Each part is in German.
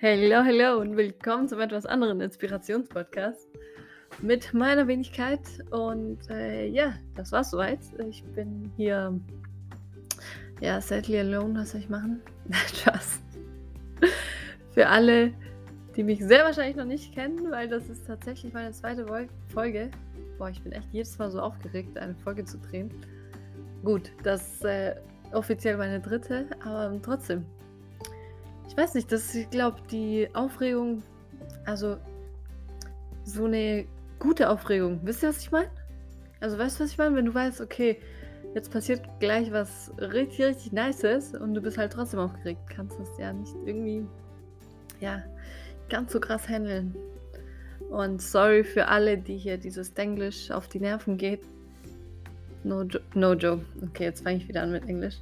Hello, hello und willkommen zum etwas anderen Inspirationspodcast mit meiner Wenigkeit. Und äh, ja, das war's soweit. Ich bin hier, ja, sadly alone. Was soll ich machen? Spaß. Für alle, die mich sehr wahrscheinlich noch nicht kennen, weil das ist tatsächlich meine zweite Folge. Boah, ich bin echt jedes Mal so aufgeregt, eine Folge zu drehen. Gut, das ist äh, offiziell meine dritte, aber trotzdem weiß nicht, das, ich glaube, die Aufregung, also so eine gute Aufregung. Wisst ihr, was ich meine? Also weißt du, was ich meine? Wenn du weißt, okay, jetzt passiert gleich was richtig, richtig Nices und du bist halt trotzdem aufgeregt, kannst du das ja nicht irgendwie, ja, ganz so krass handeln. Und sorry für alle, die hier dieses Englisch auf die Nerven geht. No, no joke. Okay, jetzt fange ich wieder an mit Englisch.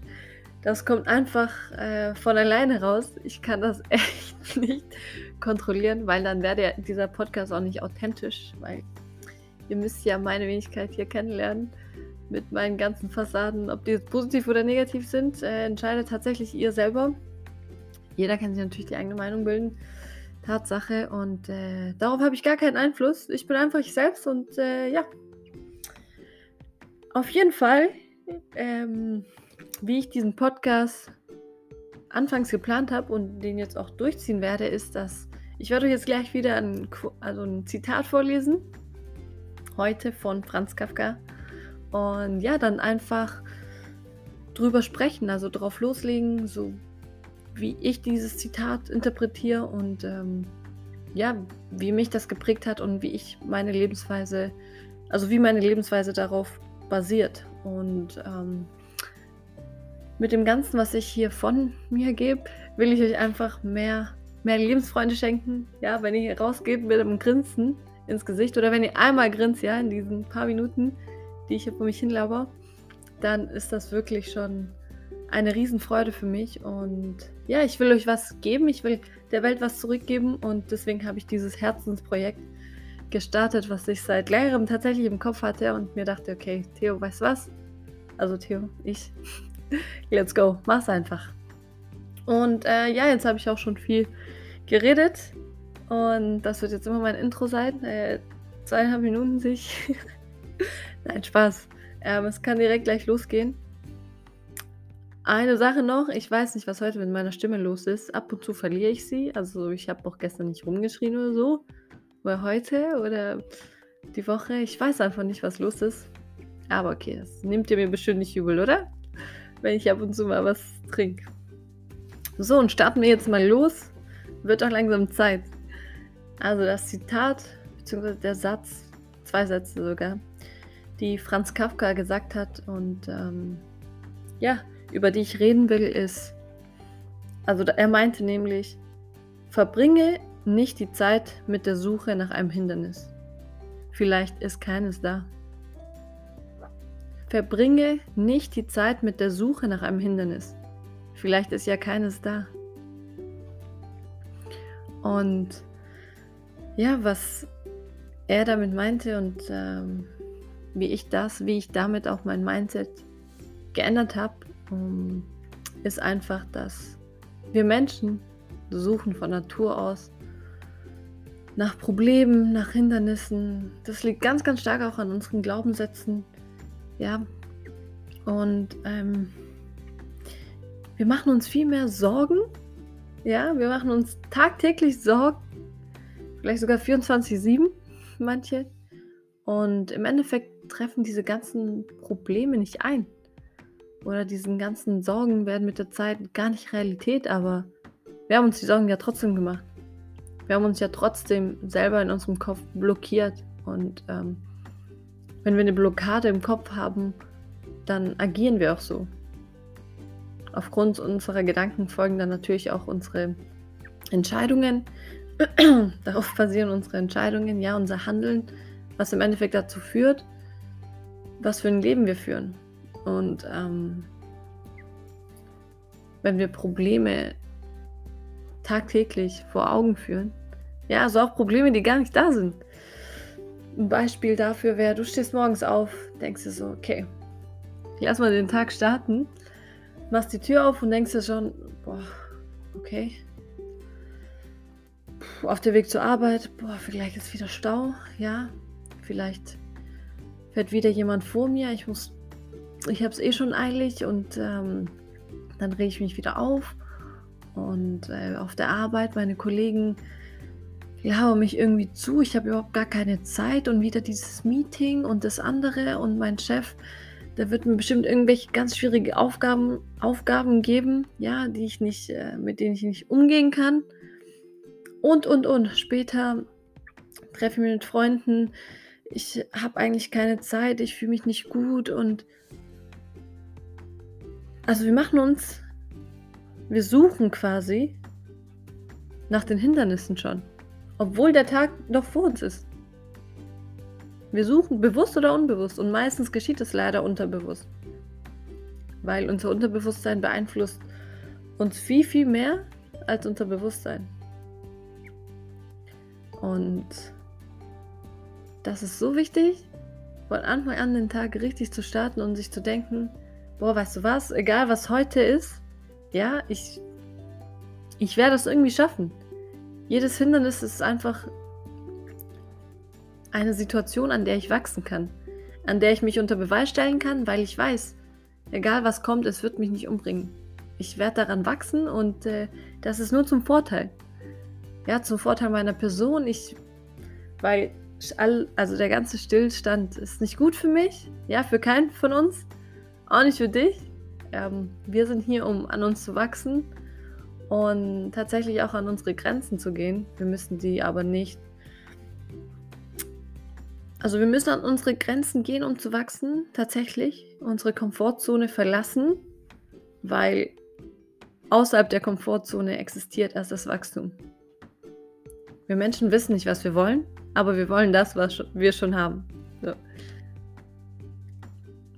Das kommt einfach äh, von alleine raus. Ich kann das echt nicht kontrollieren, weil dann wäre dieser Podcast auch nicht authentisch, weil ihr müsst ja meine Wenigkeit hier kennenlernen mit meinen ganzen Fassaden. Ob die jetzt positiv oder negativ sind, äh, entscheidet tatsächlich ihr selber. Jeder kann sich natürlich die eigene Meinung bilden. Tatsache. Und äh, darauf habe ich gar keinen Einfluss. Ich bin einfach ich selbst und äh, ja. Auf jeden Fall ähm, wie ich diesen Podcast anfangs geplant habe und den jetzt auch durchziehen werde, ist, dass ich werde euch jetzt gleich wieder ein, also ein Zitat vorlesen. Heute von Franz Kafka. Und ja, dann einfach drüber sprechen, also drauf loslegen, so wie ich dieses Zitat interpretiere und ähm, ja, wie mich das geprägt hat und wie ich meine Lebensweise, also wie meine Lebensweise darauf basiert. Und ähm, mit dem Ganzen, was ich hier von mir gebe, will ich euch einfach mehr, mehr Lebensfreunde schenken. Ja, wenn ihr rausgeht mit einem Grinsen ins Gesicht oder wenn ihr einmal grinst, ja, in diesen paar Minuten, die ich hier vor mich hinlaber, dann ist das wirklich schon eine Riesenfreude für mich. Und ja, ich will euch was geben, ich will der Welt was zurückgeben und deswegen habe ich dieses Herzensprojekt gestartet, was ich seit längerem tatsächlich im Kopf hatte und mir dachte, okay, Theo, weißt was? Also Theo, ich, Let's go, mach's einfach. Und äh, ja, jetzt habe ich auch schon viel geredet. Und das wird jetzt immer mein Intro sein. Äh, zweieinhalb Minuten sich. Nein, Spaß. Ähm, es kann direkt gleich losgehen. Eine Sache noch, ich weiß nicht, was heute mit meiner Stimme los ist. Ab und zu verliere ich sie. Also ich habe auch gestern nicht rumgeschrien oder so. Oder heute oder die Woche. Ich weiß einfach nicht, was los ist. Aber okay, das nimmt ihr mir bestimmt nicht übel, oder? Wenn ich ab und zu mal was trinke. So, und starten wir jetzt mal los. Wird auch langsam Zeit. Also das Zitat, beziehungsweise der Satz, zwei Sätze sogar, die Franz Kafka gesagt hat und ähm, ja, über die ich reden will, ist, also er meinte nämlich, verbringe nicht die Zeit mit der Suche nach einem Hindernis. Vielleicht ist keines da. Verbringe nicht die Zeit mit der Suche nach einem Hindernis. Vielleicht ist ja keines da. Und ja, was er damit meinte und ähm, wie ich das, wie ich damit auch mein Mindset geändert habe, um, ist einfach, dass wir Menschen suchen von Natur aus nach Problemen, nach Hindernissen. Das liegt ganz, ganz stark auch an unseren Glaubenssätzen, ja. Und ähm, wir machen uns viel mehr Sorgen. Ja, wir machen uns tagtäglich Sorgen. Vielleicht sogar 24-7, manche. Und im Endeffekt treffen diese ganzen Probleme nicht ein. Oder diesen ganzen Sorgen werden mit der Zeit gar nicht Realität, aber wir haben uns die Sorgen ja trotzdem gemacht. Wir haben uns ja trotzdem selber in unserem Kopf blockiert und ähm, wenn wir eine Blockade im Kopf haben, dann agieren wir auch so. Aufgrund unserer Gedanken folgen dann natürlich auch unsere Entscheidungen. Darauf basieren unsere Entscheidungen, ja, unser Handeln, was im Endeffekt dazu führt, was für ein Leben wir führen. Und ähm, wenn wir Probleme tagtäglich vor Augen führen, ja, also auch Probleme, die gar nicht da sind, ein Beispiel dafür wäre, du stehst morgens auf, denkst dir so, okay, lass mal den Tag starten, machst die Tür auf und denkst dir schon, boah, okay. auf der Weg zur Arbeit, boah, vielleicht ist wieder Stau, ja, vielleicht fährt wieder jemand vor mir, ich muss, ich habe es eh schon eilig und ähm, dann rege ich mich wieder auf und äh, auf der Arbeit, meine Kollegen labern mich irgendwie zu, ich habe überhaupt gar keine Zeit und wieder dieses Meeting und das andere und mein Chef, der wird mir bestimmt irgendwelche ganz schwierige Aufgaben, Aufgaben geben, ja, die ich nicht, äh, mit denen ich nicht umgehen kann. Und, und, und. Später treffe ich mich mit Freunden. Ich habe eigentlich keine Zeit, ich fühle mich nicht gut und also wir machen uns, wir suchen quasi nach den Hindernissen schon, obwohl der Tag noch vor uns ist. Wir suchen bewusst oder unbewusst und meistens geschieht es leider unterbewusst. Weil unser Unterbewusstsein beeinflusst uns viel, viel mehr als unser Bewusstsein. Und das ist so wichtig, von Anfang an den Tag richtig zu starten und sich zu denken, boah, weißt du was, egal was heute ist, ja, ich, ich werde es irgendwie schaffen. Jedes Hindernis ist einfach eine Situation, an der ich wachsen kann, an der ich mich unter Beweis stellen kann, weil ich weiß, egal was kommt, es wird mich nicht umbringen. Ich werde daran wachsen und äh, das ist nur zum Vorteil. Ja, zum Vorteil meiner Person. Ich, weil all, also der ganze Stillstand ist nicht gut für mich, ja, für keinen von uns, auch nicht für dich. Ähm, wir sind hier, um an uns zu wachsen und tatsächlich auch an unsere Grenzen zu gehen. Wir müssen die aber nicht also wir müssen an unsere Grenzen gehen, um zu wachsen, tatsächlich. Unsere Komfortzone verlassen, weil außerhalb der Komfortzone existiert erst das Wachstum. Wir Menschen wissen nicht, was wir wollen, aber wir wollen das, was wir schon haben. So.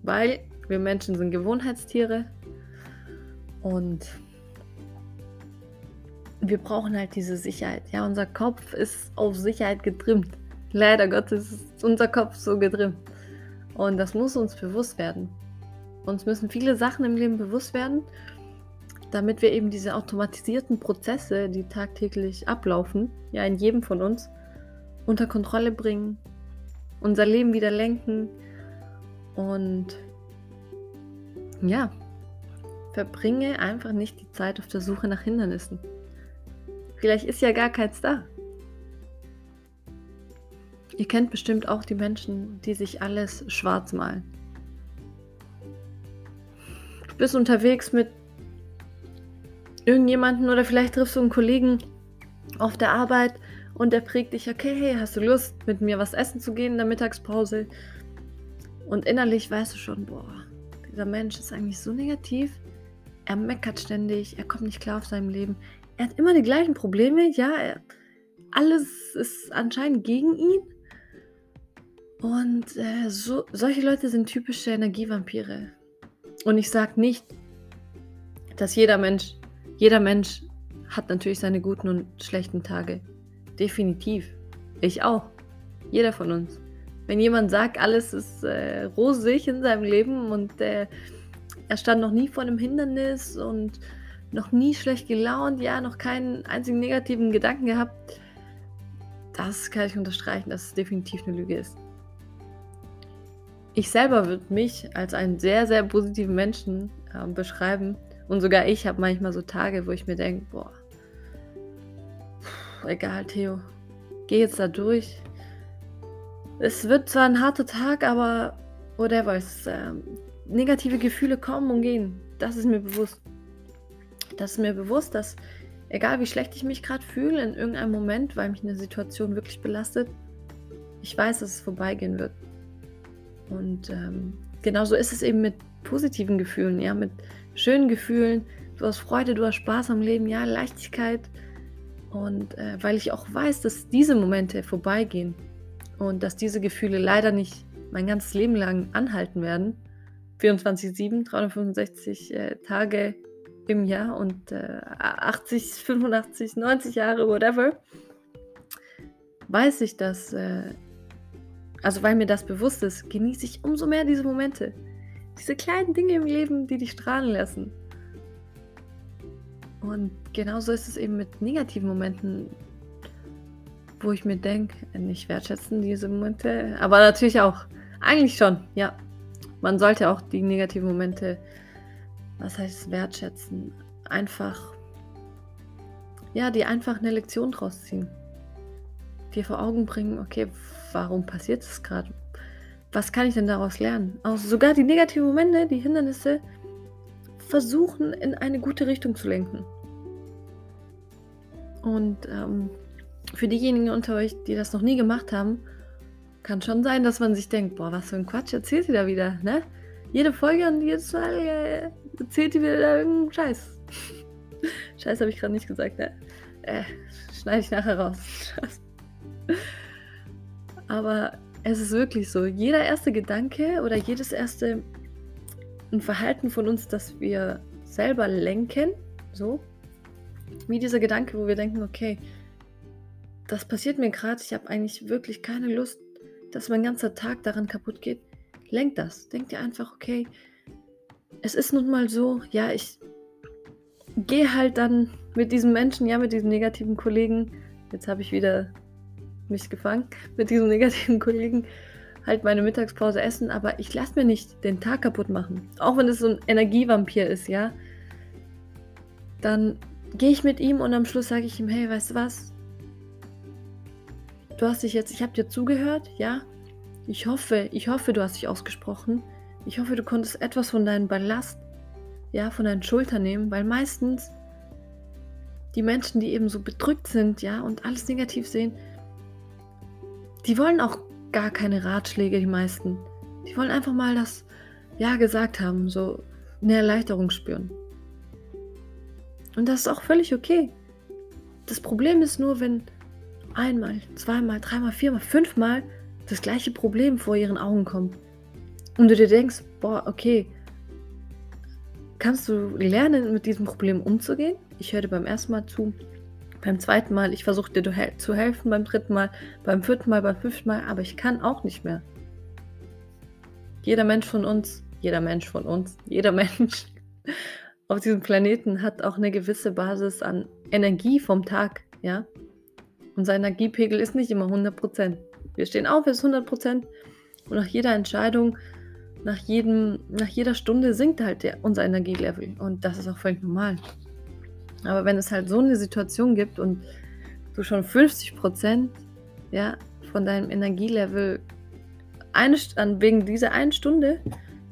Weil wir Menschen sind Gewohnheitstiere und wir brauchen halt diese Sicherheit. Ja, unser Kopf ist auf Sicherheit getrimmt. Leider Gottes ist unser Kopf so getrimmt. Und das muss uns bewusst werden. Uns müssen viele Sachen im Leben bewusst werden, damit wir eben diese automatisierten Prozesse, die tagtäglich ablaufen, ja in jedem von uns, unter Kontrolle bringen, unser Leben wieder lenken und ja, verbringe einfach nicht die Zeit auf der Suche nach Hindernissen. Vielleicht ist ja gar keins da. Ihr kennt bestimmt auch die Menschen, die sich alles schwarz malen. Du bist unterwegs mit irgendjemanden oder vielleicht triffst du einen Kollegen auf der Arbeit und der prägt dich, okay, hey, hast du Lust, mit mir was essen zu gehen in der Mittagspause? Und innerlich weißt du schon, boah, dieser Mensch ist eigentlich so negativ. Er meckert ständig, er kommt nicht klar auf seinem Leben. Er hat immer die gleichen Probleme, ja, er, alles ist anscheinend gegen ihn. Und äh, so, solche Leute sind typische Energievampire. Und ich sage nicht, dass jeder Mensch, jeder Mensch hat natürlich seine guten und schlechten Tage. Definitiv. Ich auch. Jeder von uns. Wenn jemand sagt, alles ist äh, rosig in seinem Leben und äh, er stand noch nie vor einem Hindernis und noch nie schlecht gelaunt, ja, noch keinen einzigen negativen Gedanken gehabt, das kann ich unterstreichen, dass es definitiv eine Lüge ist ich selber würde mich als einen sehr, sehr positiven Menschen äh, beschreiben. Und sogar ich habe manchmal so Tage, wo ich mir denke, boah, pff, egal, Theo, geh jetzt da durch. Es wird zwar ein harter Tag, aber whatever. Es, äh, negative Gefühle kommen und gehen. Das ist mir bewusst. Das ist mir bewusst, dass egal wie schlecht ich mich gerade fühle in irgendeinem Moment, weil mich eine Situation wirklich belastet, ich weiß, dass es vorbeigehen wird. Und ähm, genauso ist es eben mit positiven Gefühlen, ja, mit schönen Gefühlen. Du hast Freude, du hast Spaß am Leben, ja, Leichtigkeit. Und äh, weil ich auch weiß, dass diese Momente vorbeigehen und dass diese Gefühle leider nicht mein ganzes Leben lang anhalten werden, 24-7, 365 äh, Tage im Jahr und äh, 80, 85, 90 Jahre, whatever, weiß ich, dass äh, also weil mir das bewusst ist, genieße ich umso mehr diese Momente. Diese kleinen Dinge im Leben, die dich strahlen lassen. Und genauso ist es eben mit negativen Momenten. wo ich mir denke, nicht wertschätzen diese Momente, aber natürlich auch, eigentlich schon, ja. Man sollte auch die negativen Momente, was heißt wertschätzen, einfach, ja, die einfach eine Lektion draus ziehen. Dir vor Augen bringen, okay, warum passiert es gerade? Was kann ich denn daraus lernen? Auch sogar die negativen Momente, die Hindernisse, versuchen in eine gute Richtung zu lenken. Und ähm, für diejenigen unter euch, die das noch nie gemacht haben, kann schon sein, dass man sich denkt, boah, was für ein Quatsch erzählt sie da wieder, ne? Jede Folge und jedes Mal äh, erzählt sie wieder irgendeinen Scheiß. Scheiß habe ich gerade nicht gesagt, ne? Äh, schneide ich nachher raus. Aber es ist wirklich so, jeder erste Gedanke oder jedes erste ein Verhalten von uns, das wir selber lenken, so, wie dieser Gedanke, wo wir denken, okay, das passiert mir gerade, ich habe eigentlich wirklich keine Lust, dass mein ganzer Tag daran kaputt geht. Lenk das. Denk dir einfach, okay, es ist nun mal so, ja, ich gehe halt dann mit diesem Menschen, ja, mit diesem negativen Kollegen, jetzt habe ich wieder mich gefangen, mit diesem negativen Kollegen halt meine Mittagspause essen, aber ich lasse mir nicht den Tag kaputt machen. Auch wenn es so ein Energievampir ist, ja. Dann gehe ich mit ihm und am Schluss sage ich ihm, hey, weißt du was? Du hast dich jetzt, ich habe dir zugehört, ja. Ich hoffe, ich hoffe, du hast dich ausgesprochen. Ich hoffe, du konntest etwas von deinem Ballast, ja, von deinen Schultern nehmen, weil meistens die Menschen, die eben so bedrückt sind, ja, und alles negativ sehen, die wollen auch gar keine Ratschläge, die meisten. Die wollen einfach mal das Ja gesagt haben, so eine Erleichterung spüren. Und das ist auch völlig okay. Das Problem ist nur, wenn einmal, zweimal, dreimal, viermal, fünfmal das gleiche Problem vor ihren Augen kommt. Und du dir denkst, boah, okay, kannst du lernen, mit diesem Problem umzugehen? Ich höre dir beim ersten Mal zu, beim zweiten Mal, ich versuche dir zu helfen, beim dritten Mal, beim vierten Mal, beim fünften Mal, aber ich kann auch nicht mehr. Jeder Mensch von uns, jeder Mensch von uns, jeder Mensch auf diesem Planeten hat auch eine gewisse Basis an Energie vom Tag, ja. Unser Energiepegel ist nicht immer 100%. Wir stehen auf, es ist 100% und nach jeder Entscheidung, nach, jedem, nach jeder Stunde sinkt halt der, unser Energielevel und das ist auch völlig normal. Aber wenn es halt so eine Situation gibt und du schon 50 ja, von deinem Energielevel eine, wegen dieser einen Stunde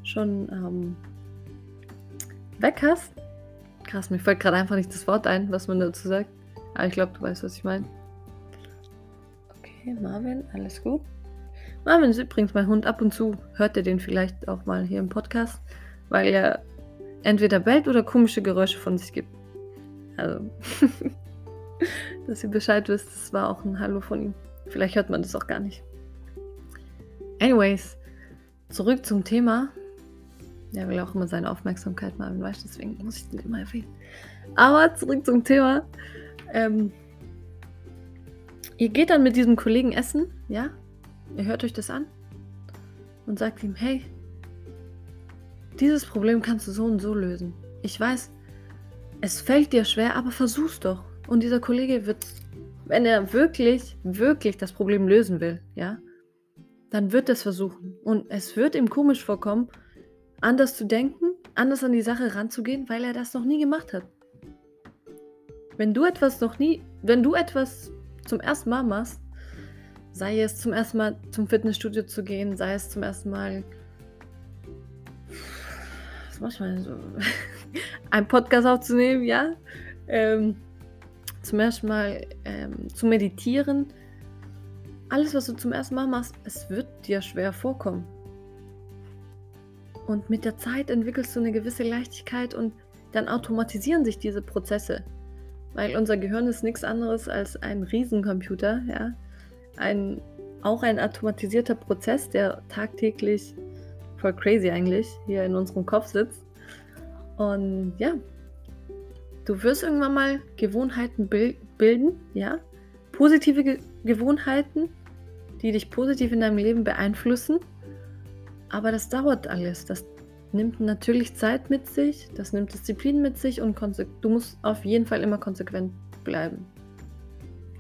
schon ähm, weg hast, krass, mir fällt gerade einfach nicht das Wort ein, was man dazu sagt. Aber ich glaube, du weißt, was ich meine. Okay, Marvin, alles gut. Marvin ist übrigens mein Hund. Ab und zu hört ihr den vielleicht auch mal hier im Podcast, weil er entweder bellt oder komische Geräusche von sich gibt. Also, dass ihr Bescheid wisst, das war auch ein Hallo von ihm. Vielleicht hört man das auch gar nicht. Anyways, zurück zum Thema. Er will auch immer seine Aufmerksamkeit mal, weißt deswegen muss ich den immer erwähnen. Aber zurück zum Thema. Ähm, ihr geht dann mit diesem Kollegen essen, ja? Ihr hört euch das an und sagt ihm, hey, dieses Problem kannst du so und so lösen. Ich weiß, es fällt dir schwer, aber versuch's doch. Und dieser Kollege wird, wenn er wirklich, wirklich das Problem lösen will, ja, dann wird er es versuchen. Und es wird ihm komisch vorkommen, anders zu denken, anders an die Sache ranzugehen, weil er das noch nie gemacht hat. Wenn du etwas noch nie, wenn du etwas zum ersten Mal machst, sei es zum ersten Mal zum Fitnessstudio zu gehen, sei es zum ersten Mal was mach ich mal so? einen Podcast aufzunehmen, ja. Ähm, zum ersten Mal ähm, zu meditieren. Alles, was du zum ersten Mal machst, es wird dir schwer vorkommen. Und mit der Zeit entwickelst du eine gewisse Leichtigkeit und dann automatisieren sich diese Prozesse. Weil unser Gehirn ist nichts anderes als ein Riesencomputer, ja. Ein, auch ein automatisierter Prozess, der tagtäglich voll crazy eigentlich hier in unserem Kopf sitzt. Und ja, du wirst irgendwann mal Gewohnheiten bilden, ja, positive Ge Gewohnheiten, die dich positiv in deinem Leben beeinflussen. Aber das dauert alles. Das nimmt natürlich Zeit mit sich, das nimmt Disziplin mit sich und du musst auf jeden Fall immer konsequent bleiben.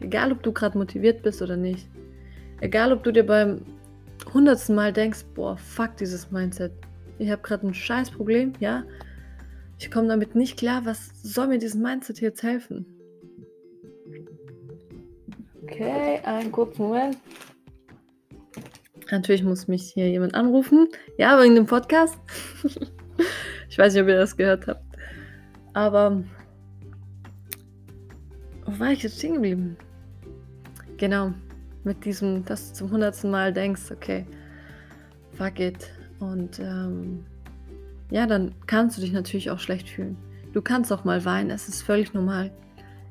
Egal, ob du gerade motiviert bist oder nicht. Egal, ob du dir beim hundertsten Mal denkst, boah, fuck dieses Mindset. Ich habe gerade ein scheiß Problem, ja. Ich komme damit nicht klar. Was soll mir dieses Mindset jetzt helfen? Okay, einen kurzen Moment. Natürlich muss mich hier jemand anrufen. Ja, wegen dem Podcast. ich weiß nicht, ob ihr das gehört habt. Aber wo war ich jetzt stehen geblieben? Genau, mit diesem, dass du zum hundertsten Mal denkst, okay, fuck it. Und ähm, ja, dann kannst du dich natürlich auch schlecht fühlen. Du kannst auch mal weinen, es ist völlig normal.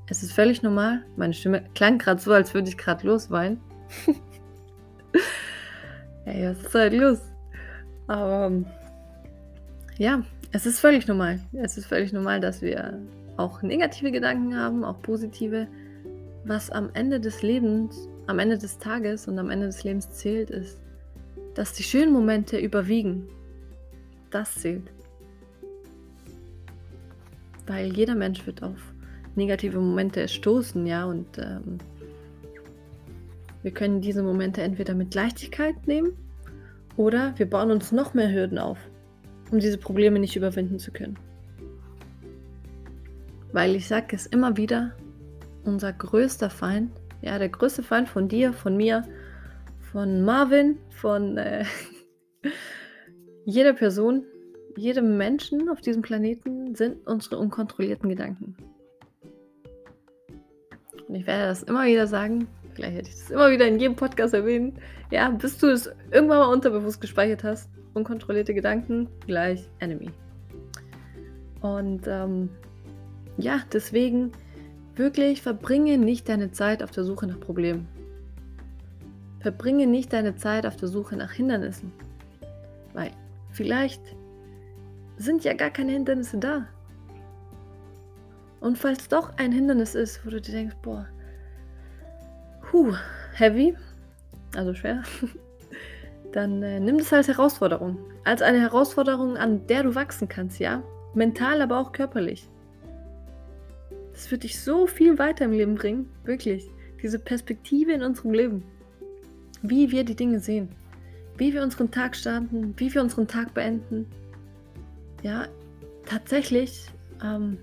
Es ist völlig normal. Meine Stimme klang gerade so, als würde ich gerade losweinen. Ey, was ist halt los? Aber ja, es ist völlig normal. Es ist völlig normal, dass wir auch negative Gedanken haben, auch positive. Was am Ende des Lebens, am Ende des Tages und am Ende des Lebens zählt, ist, dass die schönen Momente überwiegen. Das zählt. Weil jeder Mensch wird auf negative Momente stoßen, ja, und ähm, wir können diese Momente entweder mit Leichtigkeit nehmen oder wir bauen uns noch mehr Hürden auf, um diese Probleme nicht überwinden zu können. Weil ich sage es immer wieder, unser größter Feind, ja, der größte Feind von dir, von mir, von Marvin, von äh, jeder Person, jedem Menschen auf diesem Planeten sind unsere unkontrollierten Gedanken. Und ich werde das immer wieder sagen, Gleich hätte ich das immer wieder in jedem Podcast erwähnen. Ja, bis du es irgendwann mal unterbewusst gespeichert hast. Unkontrollierte Gedanken gleich Enemy. Und ähm, ja, deswegen wirklich verbringe nicht deine Zeit auf der Suche nach Problemen. Verbringe nicht deine Zeit auf der Suche nach Hindernissen. Weil vielleicht sind ja gar keine Hindernisse da. Und falls doch ein Hindernis ist, wo du dir denkst, boah, puh, heavy, also schwer, dann äh, nimm das als Herausforderung. Als eine Herausforderung, an der du wachsen kannst, ja? Mental, aber auch körperlich. Das wird dich so viel weiter im Leben bringen, wirklich. Diese Perspektive in unserem Leben. Wie wir die Dinge sehen. Wie wir unseren Tag starten, wie wir unseren Tag beenden. Ja, tatsächlich ähm,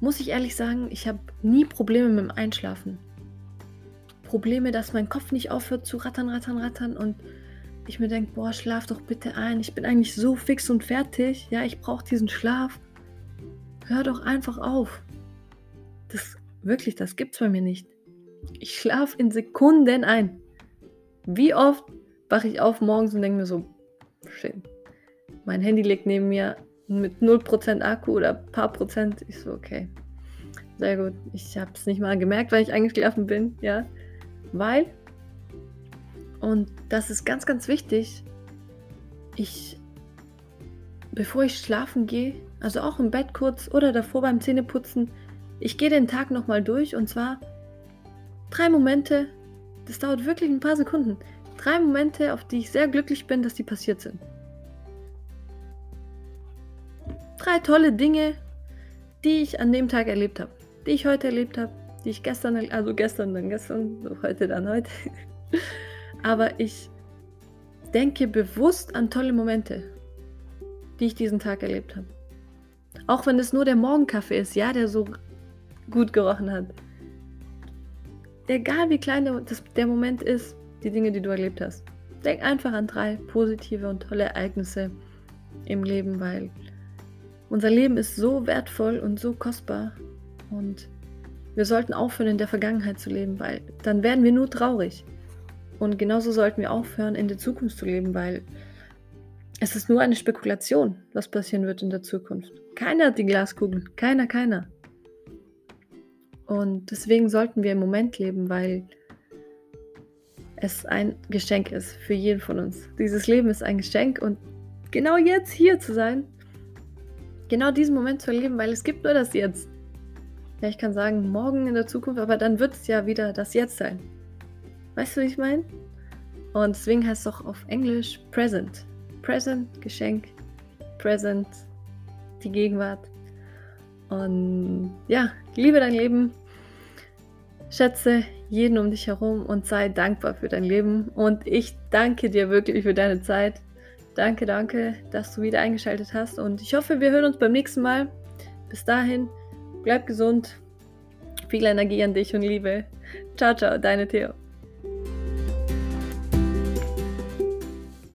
muss ich ehrlich sagen, ich habe nie Probleme mit dem Einschlafen. Probleme, dass mein Kopf nicht aufhört zu rattern, rattern, rattern und ich mir denke, boah, schlaf doch bitte ein. Ich bin eigentlich so fix und fertig. Ja, ich brauche diesen Schlaf. Hör doch einfach auf. Das wirklich, das gibt's bei mir nicht. Ich schlafe in Sekunden ein. Wie oft wache ich auf morgens und denke mir so, shit. Mein Handy liegt neben mir mit 0% Akku oder paar Prozent. Ich so, okay. Sehr gut. Ich habe es nicht mal gemerkt, weil ich eingeschlafen bin, ja. Weil, und das ist ganz, ganz wichtig, ich, bevor ich schlafen gehe, also auch im Bett kurz oder davor beim Zähneputzen, ich gehe den Tag nochmal durch und zwar drei Momente, das dauert wirklich ein paar Sekunden, drei Momente, auf die ich sehr glücklich bin, dass die passiert sind. Drei tolle Dinge, die ich an dem Tag erlebt habe, die ich heute erlebt habe, die ich gestern, also gestern, dann gestern, heute, dann heute. Aber ich denke bewusst an tolle Momente, die ich diesen Tag erlebt habe. Auch wenn es nur der Morgenkaffee ist, ja, der so gut gerochen hat. Egal wie klein der, der Moment ist, die Dinge, die du erlebt hast. Denk einfach an drei positive und tolle Ereignisse im Leben, weil unser Leben ist so wertvoll und so kostbar und wir sollten aufhören, in der Vergangenheit zu leben, weil dann werden wir nur traurig. Und genauso sollten wir aufhören, in der Zukunft zu leben, weil es ist nur eine Spekulation, was passieren wird in der Zukunft. Keiner hat die Glaskugel. Keiner, keiner. Und deswegen sollten wir im Moment leben, weil es ein Geschenk ist für jeden von uns. Dieses Leben ist ein Geschenk und genau jetzt hier zu sein, genau diesen Moment zu erleben, weil es gibt nur das Jetzt ja, ich kann sagen, morgen in der Zukunft, aber dann wird es ja wieder das Jetzt sein. Weißt du, wie ich meine? Und deswegen heißt es auch auf Englisch Present. Present, Geschenk, Present, die Gegenwart. Und ja, liebe dein Leben, schätze jeden um dich herum und sei dankbar für dein Leben. Und ich danke dir wirklich für deine Zeit. Danke, danke, dass du wieder eingeschaltet hast. Und ich hoffe, wir hören uns beim nächsten Mal. Bis dahin. Bleib gesund. Viel Energie an dich und Liebe. Ciao, ciao, deine Theo.